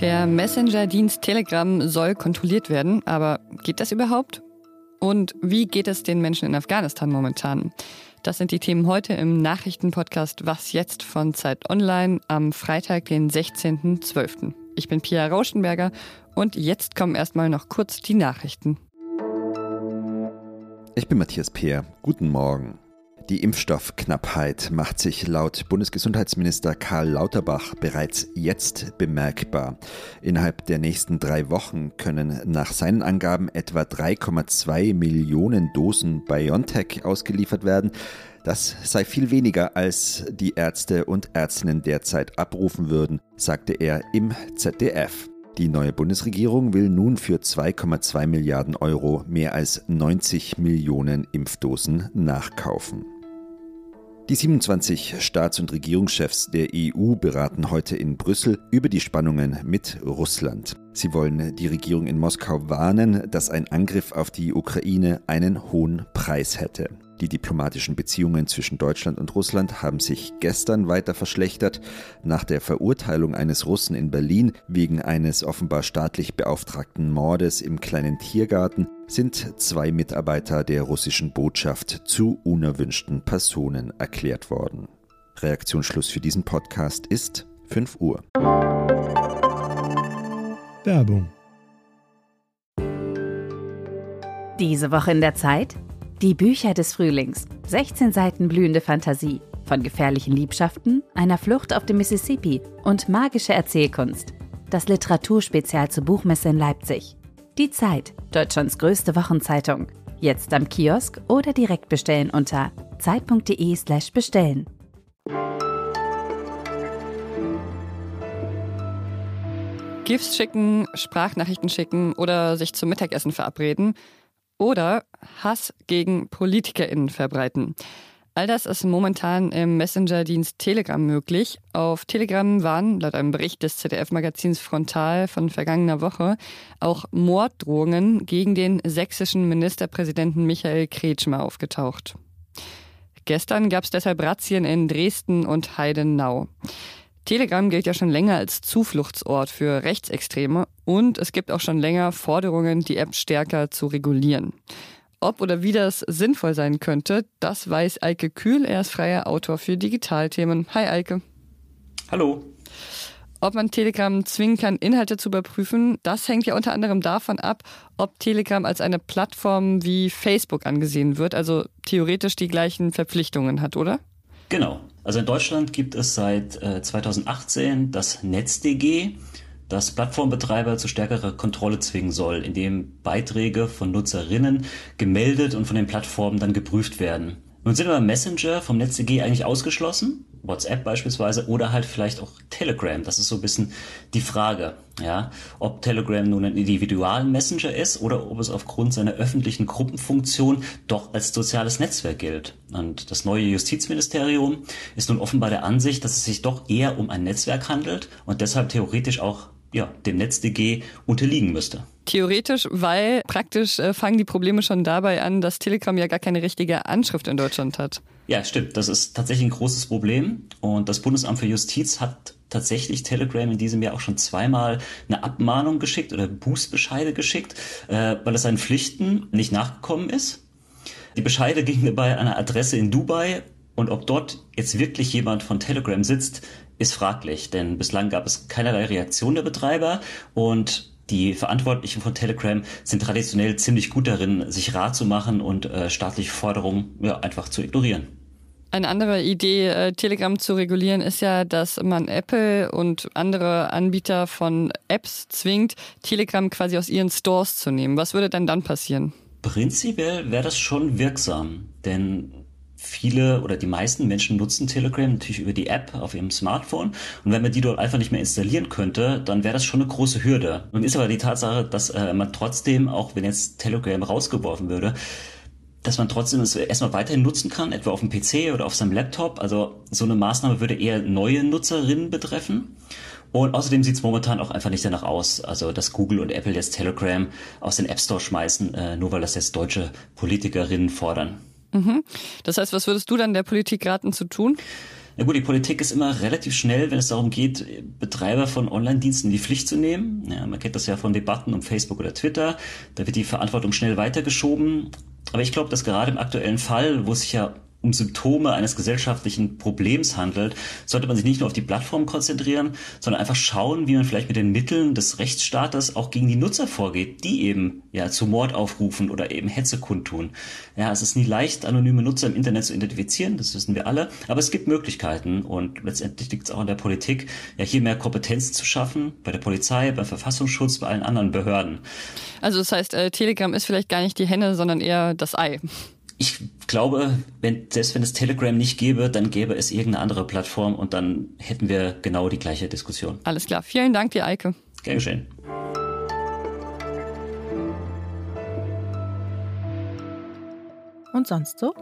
Der Messenger-Dienst Telegram soll kontrolliert werden, aber geht das überhaupt? Und wie geht es den Menschen in Afghanistan momentan? Das sind die Themen heute im Nachrichtenpodcast Was jetzt von Zeit Online am Freitag, den 16.12. Ich bin Pia Rauschenberger und jetzt kommen erstmal noch kurz die Nachrichten. Ich bin Matthias Peer. Guten Morgen. Die Impfstoffknappheit macht sich laut Bundesgesundheitsminister Karl Lauterbach bereits jetzt bemerkbar. Innerhalb der nächsten drei Wochen können nach seinen Angaben etwa 3,2 Millionen Dosen BioNTech ausgeliefert werden. Das sei viel weniger, als die Ärzte und Ärztinnen derzeit abrufen würden, sagte er im ZDF. Die neue Bundesregierung will nun für 2,2 Milliarden Euro mehr als 90 Millionen Impfdosen nachkaufen. Die 27 Staats- und Regierungschefs der EU beraten heute in Brüssel über die Spannungen mit Russland. Sie wollen die Regierung in Moskau warnen, dass ein Angriff auf die Ukraine einen hohen Preis hätte. Die diplomatischen Beziehungen zwischen Deutschland und Russland haben sich gestern weiter verschlechtert. Nach der Verurteilung eines Russen in Berlin wegen eines offenbar staatlich beauftragten Mordes im kleinen Tiergarten sind zwei Mitarbeiter der russischen Botschaft zu unerwünschten Personen erklärt worden. Reaktionsschluss für diesen Podcast ist 5 Uhr. Werbung. Diese Woche in der Zeit? Die Bücher des Frühlings. 16 Seiten blühende Fantasie. Von gefährlichen Liebschaften, einer Flucht auf dem Mississippi und magische Erzählkunst. Das Literaturspezial zur Buchmesse in Leipzig. Die Zeit, Deutschlands größte Wochenzeitung. Jetzt am Kiosk oder direkt bestellen unter zeit.de/slash bestellen. GIFs schicken, Sprachnachrichten schicken oder sich zum Mittagessen verabreden oder Hass gegen PolitikerInnen verbreiten. All das ist momentan im Messenger-Dienst Telegram möglich. Auf Telegram waren, laut einem Bericht des ZDF-Magazins Frontal von vergangener Woche, auch Morddrohungen gegen den sächsischen Ministerpräsidenten Michael Kretschmer aufgetaucht. Gestern gab es deshalb Razzien in Dresden und Heidenau. Telegram gilt ja schon länger als Zufluchtsort für Rechtsextreme und es gibt auch schon länger Forderungen, die App stärker zu regulieren. Ob oder wie das sinnvoll sein könnte, das weiß Eike Kühl. Er ist freier Autor für Digitalthemen. Hi Eike. Hallo. Ob man Telegram zwingen kann, Inhalte zu überprüfen, das hängt ja unter anderem davon ab, ob Telegram als eine Plattform wie Facebook angesehen wird, also theoretisch die gleichen Verpflichtungen hat, oder? Genau. Also in Deutschland gibt es seit äh, 2018 das NetzDG, das Plattformbetreiber zu stärkerer Kontrolle zwingen soll, indem Beiträge von Nutzerinnen gemeldet und von den Plattformen dann geprüft werden. Nun sind aber Messenger vom NetzDG eigentlich ausgeschlossen, WhatsApp beispielsweise, oder halt vielleicht auch Telegram. Das ist so ein bisschen die Frage, ja, ob Telegram nun ein individualen Messenger ist oder ob es aufgrund seiner öffentlichen Gruppenfunktion doch als soziales Netzwerk gilt. Und das neue Justizministerium ist nun offenbar der Ansicht, dass es sich doch eher um ein Netzwerk handelt und deshalb theoretisch auch ja, dem NetzDG unterliegen müsste. Theoretisch, weil praktisch äh, fangen die Probleme schon dabei an, dass Telegram ja gar keine richtige Anschrift in Deutschland hat. Ja, stimmt. Das ist tatsächlich ein großes Problem. Und das Bundesamt für Justiz hat tatsächlich Telegram in diesem Jahr auch schon zweimal eine Abmahnung geschickt oder Bußbescheide geschickt, äh, weil es seinen Pflichten nicht nachgekommen ist. Die Bescheide gingen dabei an eine Adresse in Dubai und ob dort jetzt wirklich jemand von Telegram sitzt, ist fraglich, denn bislang gab es keinerlei Reaktion der Betreiber und die Verantwortlichen von Telegram sind traditionell ziemlich gut darin, sich Rat zu machen und äh, staatliche Forderungen ja, einfach zu ignorieren. Eine andere Idee, äh, Telegram zu regulieren, ist ja, dass man Apple und andere Anbieter von Apps zwingt, Telegram quasi aus ihren Stores zu nehmen. Was würde denn dann passieren? Prinzipiell wäre das schon wirksam, denn viele oder die meisten Menschen nutzen Telegram natürlich über die App auf ihrem Smartphone. Und wenn man die dort einfach nicht mehr installieren könnte, dann wäre das schon eine große Hürde. Nun ist aber die Tatsache, dass äh, man trotzdem, auch wenn jetzt Telegram rausgeworfen würde, dass man trotzdem es erstmal weiterhin nutzen kann, etwa auf dem PC oder auf seinem Laptop. Also so eine Maßnahme würde eher neue Nutzerinnen betreffen. Und außerdem sieht es momentan auch einfach nicht danach aus, also dass Google und Apple jetzt Telegram aus den App Store schmeißen, äh, nur weil das jetzt deutsche Politikerinnen fordern. Mhm. Das heißt, was würdest du dann der Politik raten zu tun? Na gut, die Politik ist immer relativ schnell, wenn es darum geht, Betreiber von Online-Diensten in die Pflicht zu nehmen. Ja, man kennt das ja von Debatten um Facebook oder Twitter. Da wird die Verantwortung schnell weitergeschoben. Aber ich glaube, dass gerade im aktuellen Fall, wo sich ja um Symptome eines gesellschaftlichen Problems handelt, sollte man sich nicht nur auf die Plattform konzentrieren, sondern einfach schauen, wie man vielleicht mit den Mitteln des Rechtsstaates auch gegen die Nutzer vorgeht, die eben ja zu Mord aufrufen oder eben Hetze kundtun. Ja, es ist nie leicht, anonyme Nutzer im Internet zu identifizieren, das wissen wir alle, aber es gibt Möglichkeiten und letztendlich liegt es auch an der Politik, ja hier mehr Kompetenz zu schaffen, bei der Polizei, beim Verfassungsschutz, bei allen anderen Behörden. Also das heißt, äh, Telegram ist vielleicht gar nicht die Henne, sondern eher das Ei ich glaube, wenn, selbst wenn es Telegram nicht gäbe, dann gäbe es irgendeine andere Plattform und dann hätten wir genau die gleiche Diskussion. Alles klar. Vielen Dank dir, Eike. Gern geschehen. Und sonst so?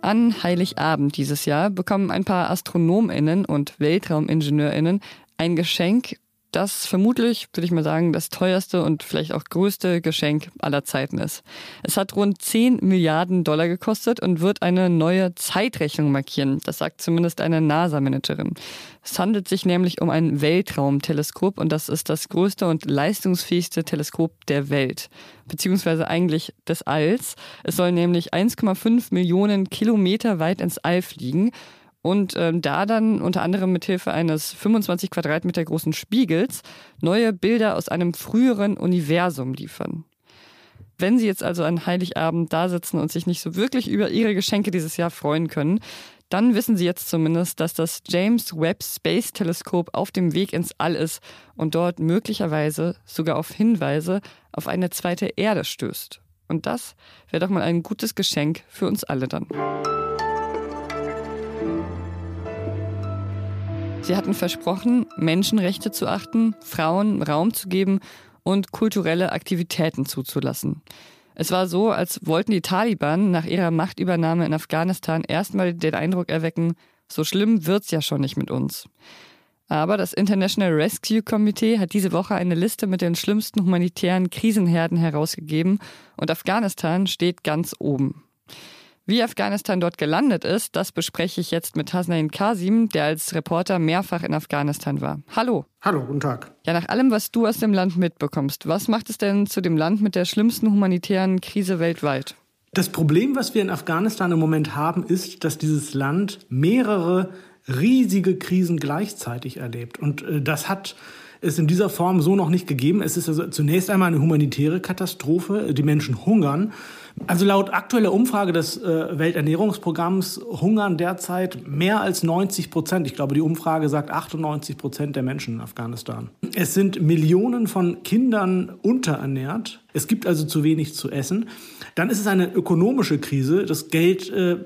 An Heiligabend dieses Jahr bekommen ein paar AstronomInnen und WeltraumingenieurInnen ein Geschenk das vermutlich, würde ich mal sagen, das teuerste und vielleicht auch größte Geschenk aller Zeiten ist. Es hat rund 10 Milliarden Dollar gekostet und wird eine neue Zeitrechnung markieren. Das sagt zumindest eine NASA-Managerin. Es handelt sich nämlich um ein Weltraumteleskop und das ist das größte und leistungsfähigste Teleskop der Welt, beziehungsweise eigentlich des Alls. Es soll nämlich 1,5 Millionen Kilometer weit ins All fliegen und ähm, da dann unter anderem mit Hilfe eines 25 Quadratmeter großen Spiegels neue Bilder aus einem früheren Universum liefern. Wenn Sie jetzt also an Heiligabend da sitzen und sich nicht so wirklich über Ihre Geschenke dieses Jahr freuen können, dann wissen Sie jetzt zumindest, dass das James Webb Space Teleskop auf dem Weg ins All ist und dort möglicherweise sogar auf Hinweise auf eine zweite Erde stößt. Und das wäre doch mal ein gutes Geschenk für uns alle dann. Sie hatten versprochen, Menschenrechte zu achten, Frauen Raum zu geben und kulturelle Aktivitäten zuzulassen. Es war so, als wollten die Taliban nach ihrer Machtübernahme in Afghanistan erstmal den Eindruck erwecken, so schlimm wird's ja schon nicht mit uns. Aber das International Rescue Committee hat diese Woche eine Liste mit den schlimmsten humanitären Krisenherden herausgegeben und Afghanistan steht ganz oben. Wie Afghanistan dort gelandet ist, das bespreche ich jetzt mit Hasnain Kasim, der als Reporter mehrfach in Afghanistan war. Hallo. Hallo, guten Tag. Ja, nach allem, was du aus dem Land mitbekommst, was macht es denn zu dem Land mit der schlimmsten humanitären Krise weltweit? Das Problem, was wir in Afghanistan im Moment haben, ist, dass dieses Land mehrere riesige Krisen gleichzeitig erlebt. Und äh, das hat es in dieser Form so noch nicht gegeben. Es ist also zunächst einmal eine humanitäre Katastrophe. Die Menschen hungern. Also laut aktueller Umfrage des äh, Welternährungsprogramms hungern derzeit mehr als 90 Prozent. Ich glaube, die Umfrage sagt 98 Prozent der Menschen in Afghanistan. Es sind Millionen von Kindern unterernährt. Es gibt also zu wenig zu essen. Dann ist es eine ökonomische Krise. Das Geld äh,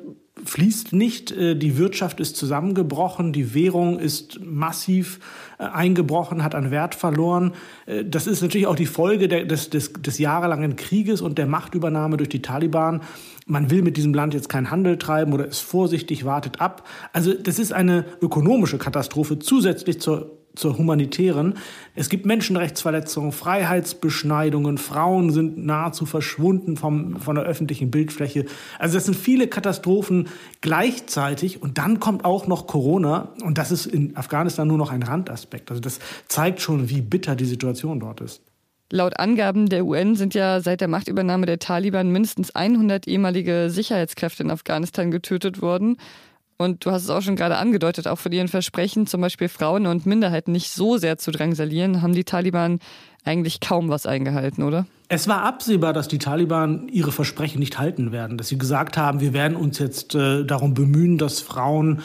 fließt nicht, äh, die Wirtschaft ist zusammengebrochen, die Währung ist massiv äh, eingebrochen, hat an Wert verloren. Äh, das ist natürlich auch die Folge des, des, des jahrelangen Krieges und der Machtübernahme durch die Taliban. Man will mit diesem Land jetzt keinen Handel treiben oder ist vorsichtig, wartet ab. Also das ist eine ökonomische Katastrophe zusätzlich zur zur humanitären. Es gibt Menschenrechtsverletzungen, Freiheitsbeschneidungen, Frauen sind nahezu verschwunden vom, von der öffentlichen Bildfläche. Also das sind viele Katastrophen gleichzeitig und dann kommt auch noch Corona und das ist in Afghanistan nur noch ein Randaspekt. Also das zeigt schon, wie bitter die Situation dort ist. Laut Angaben der UN sind ja seit der Machtübernahme der Taliban mindestens 100 ehemalige Sicherheitskräfte in Afghanistan getötet worden. Und du hast es auch schon gerade angedeutet, auch von ihren Versprechen, zum Beispiel Frauen und Minderheiten nicht so sehr zu drangsalieren, haben die Taliban eigentlich kaum was eingehalten, oder? Es war absehbar, dass die Taliban ihre Versprechen nicht halten werden, dass sie gesagt haben, wir werden uns jetzt äh, darum bemühen, dass Frauen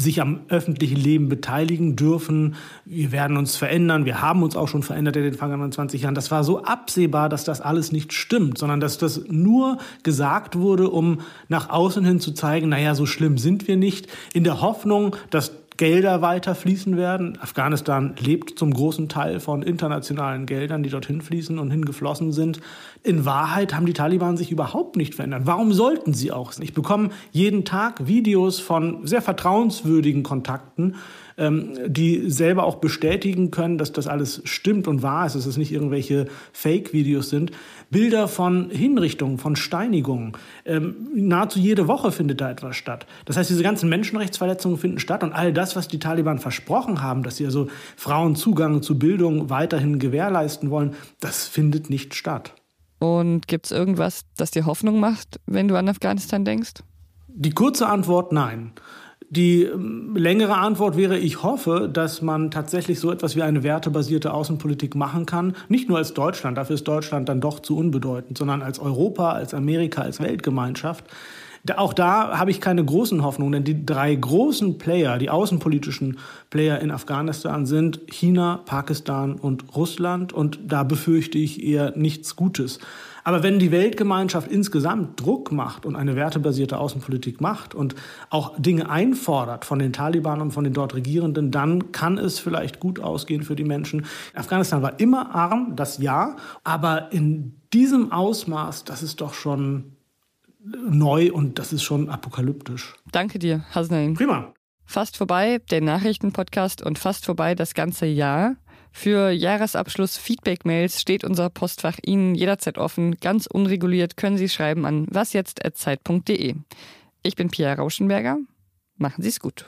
sich am öffentlichen Leben beteiligen dürfen. Wir werden uns verändern. Wir haben uns auch schon verändert in den vergangenen 20 Jahren. Das war so absehbar, dass das alles nicht stimmt, sondern dass das nur gesagt wurde, um nach außen hin zu zeigen, naja, so schlimm sind wir nicht, in der Hoffnung, dass Gelder weiter fließen werden. Afghanistan lebt zum großen Teil von internationalen Geldern, die dorthin fließen und hingeflossen sind. In Wahrheit haben die Taliban sich überhaupt nicht verändert. Warum sollten sie auch? Ich bekomme jeden Tag Videos von sehr vertrauenswürdigen Kontakten, die selber auch bestätigen können, dass das alles stimmt und wahr ist, dass es nicht irgendwelche Fake-Videos sind. Bilder von Hinrichtungen, von Steinigungen. Ähm, nahezu jede Woche findet da etwas statt. Das heißt, diese ganzen Menschenrechtsverletzungen finden statt und all das, was die Taliban versprochen haben, dass sie also Frauen Zugang zu Bildung weiterhin gewährleisten wollen, das findet nicht statt. Und gibt es irgendwas, das dir Hoffnung macht, wenn du an Afghanistan denkst? Die kurze Antwort nein. Die ähm, längere Antwort wäre, ich hoffe, dass man tatsächlich so etwas wie eine wertebasierte Außenpolitik machen kann. Nicht nur als Deutschland, dafür ist Deutschland dann doch zu unbedeutend, sondern als Europa, als Amerika, als Weltgemeinschaft. Auch da habe ich keine großen Hoffnungen, denn die drei großen Player, die außenpolitischen Player in Afghanistan sind China, Pakistan und Russland und da befürchte ich eher nichts Gutes. Aber wenn die Weltgemeinschaft insgesamt Druck macht und eine wertebasierte Außenpolitik macht und auch Dinge einfordert von den Taliban und von den dort Regierenden, dann kann es vielleicht gut ausgehen für die Menschen. Afghanistan war immer arm, das ja, aber in diesem Ausmaß, das ist doch schon neu und das ist schon apokalyptisch. Danke dir, Hasnain. Prima. Fast vorbei, der Nachrichtenpodcast und fast vorbei das ganze Jahr. Für Jahresabschluss Feedback-Mails steht unser Postfach Ihnen jederzeit offen. Ganz unreguliert können Sie schreiben an wasjetzt.zeit.de. Ich bin Pia Rauschenberger. Machen Sie es gut.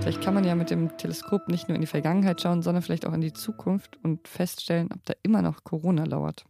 Vielleicht kann man ja mit dem Teleskop nicht nur in die Vergangenheit schauen, sondern vielleicht auch in die Zukunft und feststellen, ob da immer noch Corona lauert.